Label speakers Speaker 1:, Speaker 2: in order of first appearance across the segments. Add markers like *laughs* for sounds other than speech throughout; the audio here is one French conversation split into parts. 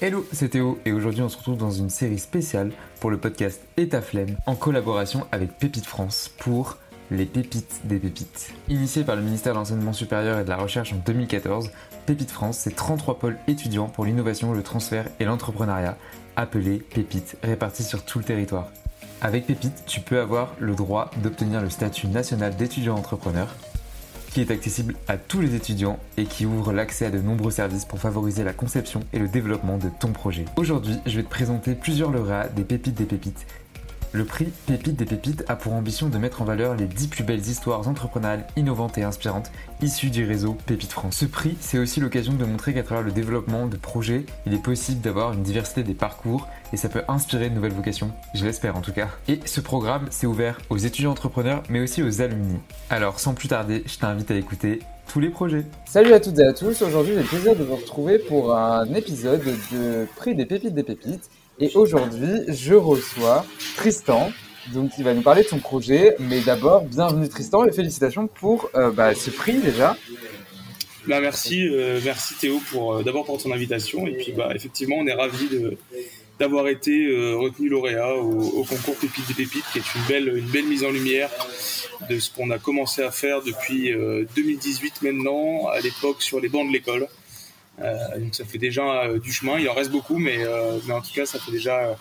Speaker 1: Hello, c'est Théo et aujourd'hui on se retrouve dans une série spéciale pour le podcast Et flemme en collaboration avec Pépite France pour les pépites des pépites. Initié par le ministère de l'Enseignement supérieur et de la Recherche en 2014, Pépite France, c'est 33 pôles étudiants pour l'innovation, le transfert et l'entrepreneuriat, appelés Pépites, répartis sur tout le territoire. Avec Pépite, tu peux avoir le droit d'obtenir le statut national d'étudiant entrepreneur, qui est accessible à tous les étudiants et qui ouvre l'accès à de nombreux services pour favoriser la conception et le développement de ton projet. Aujourd'hui, je vais te présenter plusieurs lauréats des pépites des pépites. Le prix Pépite des Pépites a pour ambition de mettre en valeur les 10 plus belles histoires entrepreneuriales innovantes et inspirantes issues du réseau Pépite France. Ce prix, c'est aussi l'occasion de montrer qu'à travers le développement de projets, il est possible d'avoir une diversité des parcours et ça peut inspirer de nouvelles vocations, je l'espère en tout cas. Et ce programme, c'est ouvert aux étudiants entrepreneurs mais aussi aux alumni. Alors sans plus tarder, je t'invite à écouter tous les projets.
Speaker 2: Salut à toutes et à tous, aujourd'hui j'ai le plaisir de vous retrouver pour un épisode de Prix des Pépites des Pépites. Et aujourd'hui, je reçois Tristan, donc il va nous parler de son projet. Mais d'abord, bienvenue Tristan et félicitations pour euh, bah, ce prix déjà.
Speaker 3: Bah merci, euh, merci Théo pour euh, d'abord pour ton invitation et puis bah effectivement on est ravi d'avoir été retenu lauréat au, concours Pépites des Pépites qui est une belle une belle mise en lumière de ce qu'on a commencé à faire depuis 2018 maintenant à l'époque sur les bancs de l'école. Euh, donc ça fait déjà euh, du chemin. Il en reste beaucoup, mais, euh, mais en tout cas, ça fait déjà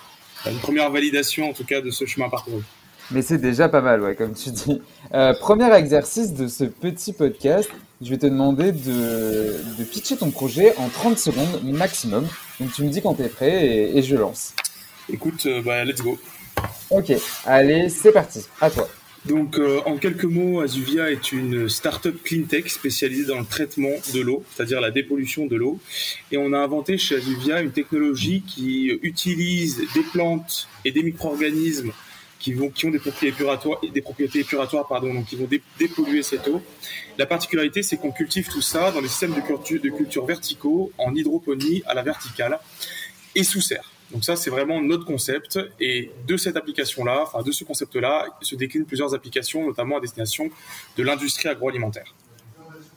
Speaker 3: une première validation en tout cas de ce chemin parcouru.
Speaker 2: Mais c'est déjà pas mal, ouais, comme tu dis. premier exercice de ce petit podcast, je vais te demander de, de, pitcher ton projet en 30 secondes maximum. Donc tu me dis quand tu es prêt et, et, je lance.
Speaker 3: Écoute, bah, let's go.
Speaker 2: Ok, allez, c'est parti, à toi.
Speaker 3: Donc, euh, en quelques mots, Azuvia est une start-up cleantech spécialisée dans le traitement de l'eau, c'est-à-dire la dépollution de l'eau. Et on a inventé chez Azuvia une technologie qui utilise des plantes et des micro-organismes qui, vont, qui ont des propriétés épuratoires, des propriétés épuratoires pardon, donc qui vont dépolluer cette eau. La particularité, c'est qu'on cultive tout ça dans des systèmes de culture, de culture verticaux, en hydroponie à la verticale et sous serre. Donc ça, c'est vraiment notre concept. Et de cette application-là, enfin de ce concept-là, se déclinent plusieurs applications, notamment à destination de l'industrie agroalimentaire.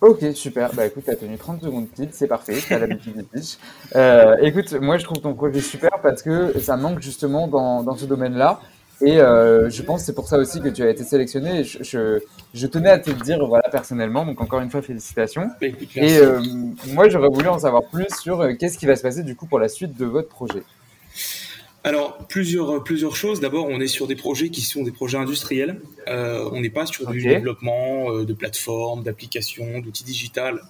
Speaker 2: Ok, super. Bah écoute, tu as tenu 30 secondes pile, c'est parfait, tu as l'habitude des pitch. Euh, écoute, moi je trouve ton projet super parce que ça manque justement dans, dans ce domaine-là. Et euh, je pense que c'est pour ça aussi que tu as été sélectionné. Je, je, je, tenais à te le dire voilà, personnellement, donc encore une fois, félicitations.
Speaker 3: Bah,
Speaker 2: et euh, moi j'aurais voulu en savoir plus sur euh, qu'est-ce qui va se passer du coup pour la suite de votre projet.
Speaker 3: Alors plusieurs plusieurs choses. D'abord, on est sur des projets qui sont des projets industriels. Euh, on n'est pas sur du développement euh, de plateformes, d'applications, d'outils digitales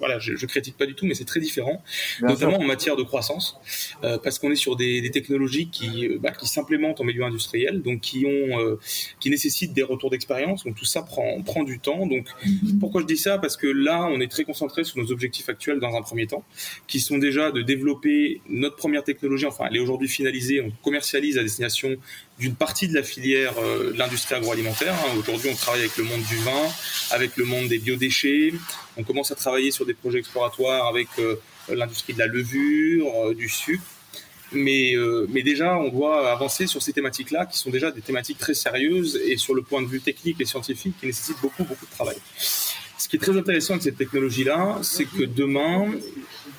Speaker 3: voilà, je, je critique pas du tout, mais c'est très différent, notamment en matière de croissance, euh, parce qu'on est sur des, des technologies qui, euh, bah, qui s'implémentent en milieu industriel, donc qui ont, euh, qui nécessitent des retours d'expérience. Donc tout ça prend, prend du temps. Donc pourquoi je dis ça? Parce que là, on est très concentré sur nos objectifs actuels dans un premier temps, qui sont déjà de développer notre première technologie. Enfin, elle est aujourd'hui finalisée. On commercialise à destination d'une partie de la filière euh, de l'industrie agroalimentaire. Hein. Aujourd'hui, on travaille avec le monde du vin, avec le monde des biodéchets. On commence à travailler sur des projets exploratoires avec euh, l'industrie de la levure, euh, du sucre. Mais, mais déjà, on doit avancer sur ces thématiques-là, qui sont déjà des thématiques très sérieuses et sur le point de vue technique et scientifique, qui nécessitent beaucoup, beaucoup de travail. Ce qui est très intéressant avec cette technologie-là, c'est que demain,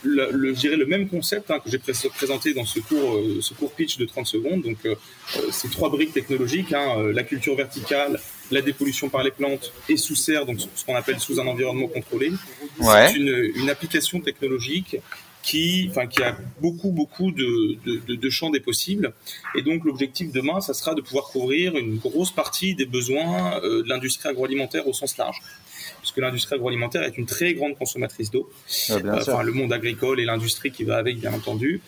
Speaker 3: le, le, je le même concept hein, que j'ai présenté dans ce cours, euh, ce cours pitch de 30 secondes. Donc, euh, euh, ces trois briques technologiques, hein, la culture verticale, la dépollution par les plantes et sous serre, donc ce qu'on appelle sous un environnement contrôlé. Ouais. C'est une, une, application technologique qui, enfin, qui a beaucoup, beaucoup de, de, de, champs des possibles. Et donc, l'objectif demain, ça sera de pouvoir couvrir une grosse partie des besoins de l'industrie agroalimentaire au sens large puisque l'industrie agroalimentaire est une très grande consommatrice d'eau. Ah, enfin, le monde agricole et l'industrie qui va avec, bien entendu.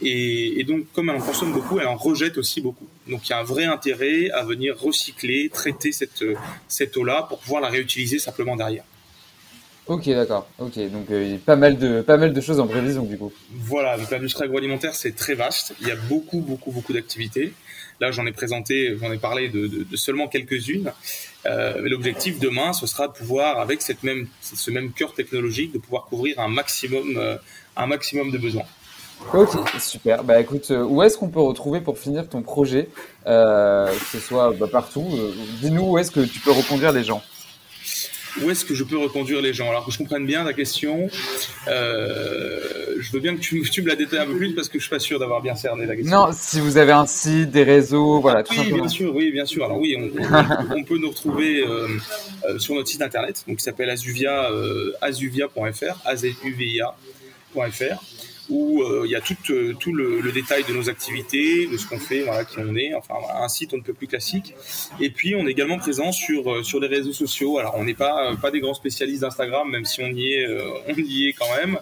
Speaker 3: Et, et, donc, comme elle en consomme beaucoup, elle en rejette aussi beaucoup. Donc, il y a un vrai intérêt à venir recycler, traiter cette, cette eau-là pour pouvoir la réutiliser simplement derrière.
Speaker 2: Ok, d'accord. Ok, donc euh, pas mal de pas mal de choses en prévision du coup.
Speaker 3: Voilà, donc l'industrie agroalimentaire c'est très vaste. Il y a beaucoup beaucoup beaucoup d'activités. Là, j'en ai présenté, j'en ai parlé de, de, de seulement quelques-unes. Euh, L'objectif demain, ce sera de pouvoir, avec cette même ce même cœur technologique, de pouvoir couvrir un maximum euh, un maximum de besoins.
Speaker 2: Ok, super. Bah écoute, euh, où est-ce qu'on peut retrouver pour finir ton projet, que ce soit bah, partout Dis-nous où est-ce que tu peux reconduire les gens.
Speaker 3: Où est-ce que je peux reconduire les gens Alors que je comprenne bien ta question, euh, je veux bien que tu, tu, me la détailles un peu plus parce que je suis pas sûr d'avoir bien cerné la question.
Speaker 2: Non, si vous avez un site, des réseaux, voilà, tout
Speaker 3: oui, bien sûr, oui, bien sûr. Alors oui, *laughs* on, peut nous retrouver euh, euh, sur notre site internet, donc qui s'appelle azuvia, azuvia.fr, azuvia.fr où euh, il y a tout, euh, tout le, détail de nos activités, de ce qu'on fait, voilà, qui on est, enfin un site on ne peut plus classique. Et puis on est également présent sur, euh, sur les réseaux sociaux. Alors on n'est pas, pas des grands spécialistes d'Instagram, même si on y est, *laughs* on y est quand même,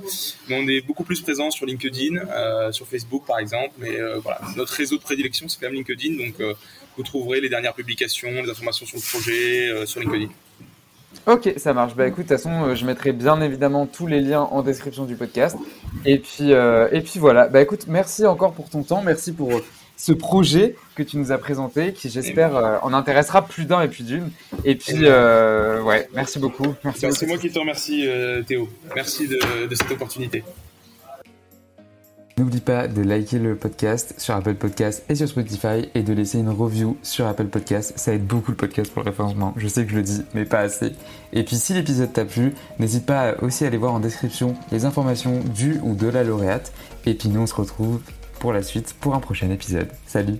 Speaker 3: mais on est beaucoup plus présent sur LinkedIn, sur Facebook par exemple. Mais voilà, notre réseau de prédilection c'est quand même LinkedIn, donc vous trouverez les dernières publications, les informations sur le projet sur LinkedIn.
Speaker 2: Ok, ça marche. Bah écoute, de toute façon, euh, je mettrai bien évidemment tous les liens en description du podcast. Et puis, euh, et puis voilà. Bah écoute, merci encore pour ton temps. Merci pour euh, ce projet que tu nous as présenté, qui j'espère en intéressera plus d'un et plus d'une. Et puis, ouais, merci beaucoup.
Speaker 3: Merci C'est moi qui te remercie, Théo. Merci de cette opportunité.
Speaker 1: N'oublie pas de liker le podcast sur Apple Podcast et sur Spotify et de laisser une review sur Apple Podcast. Ça aide beaucoup le podcast pour le référencement. Je sais que je le dis, mais pas assez. Et puis si l'épisode t'a plu, n'hésite pas aussi à aller voir en description les informations du ou de la lauréate. Et puis nous on se retrouve pour la suite pour un prochain épisode. Salut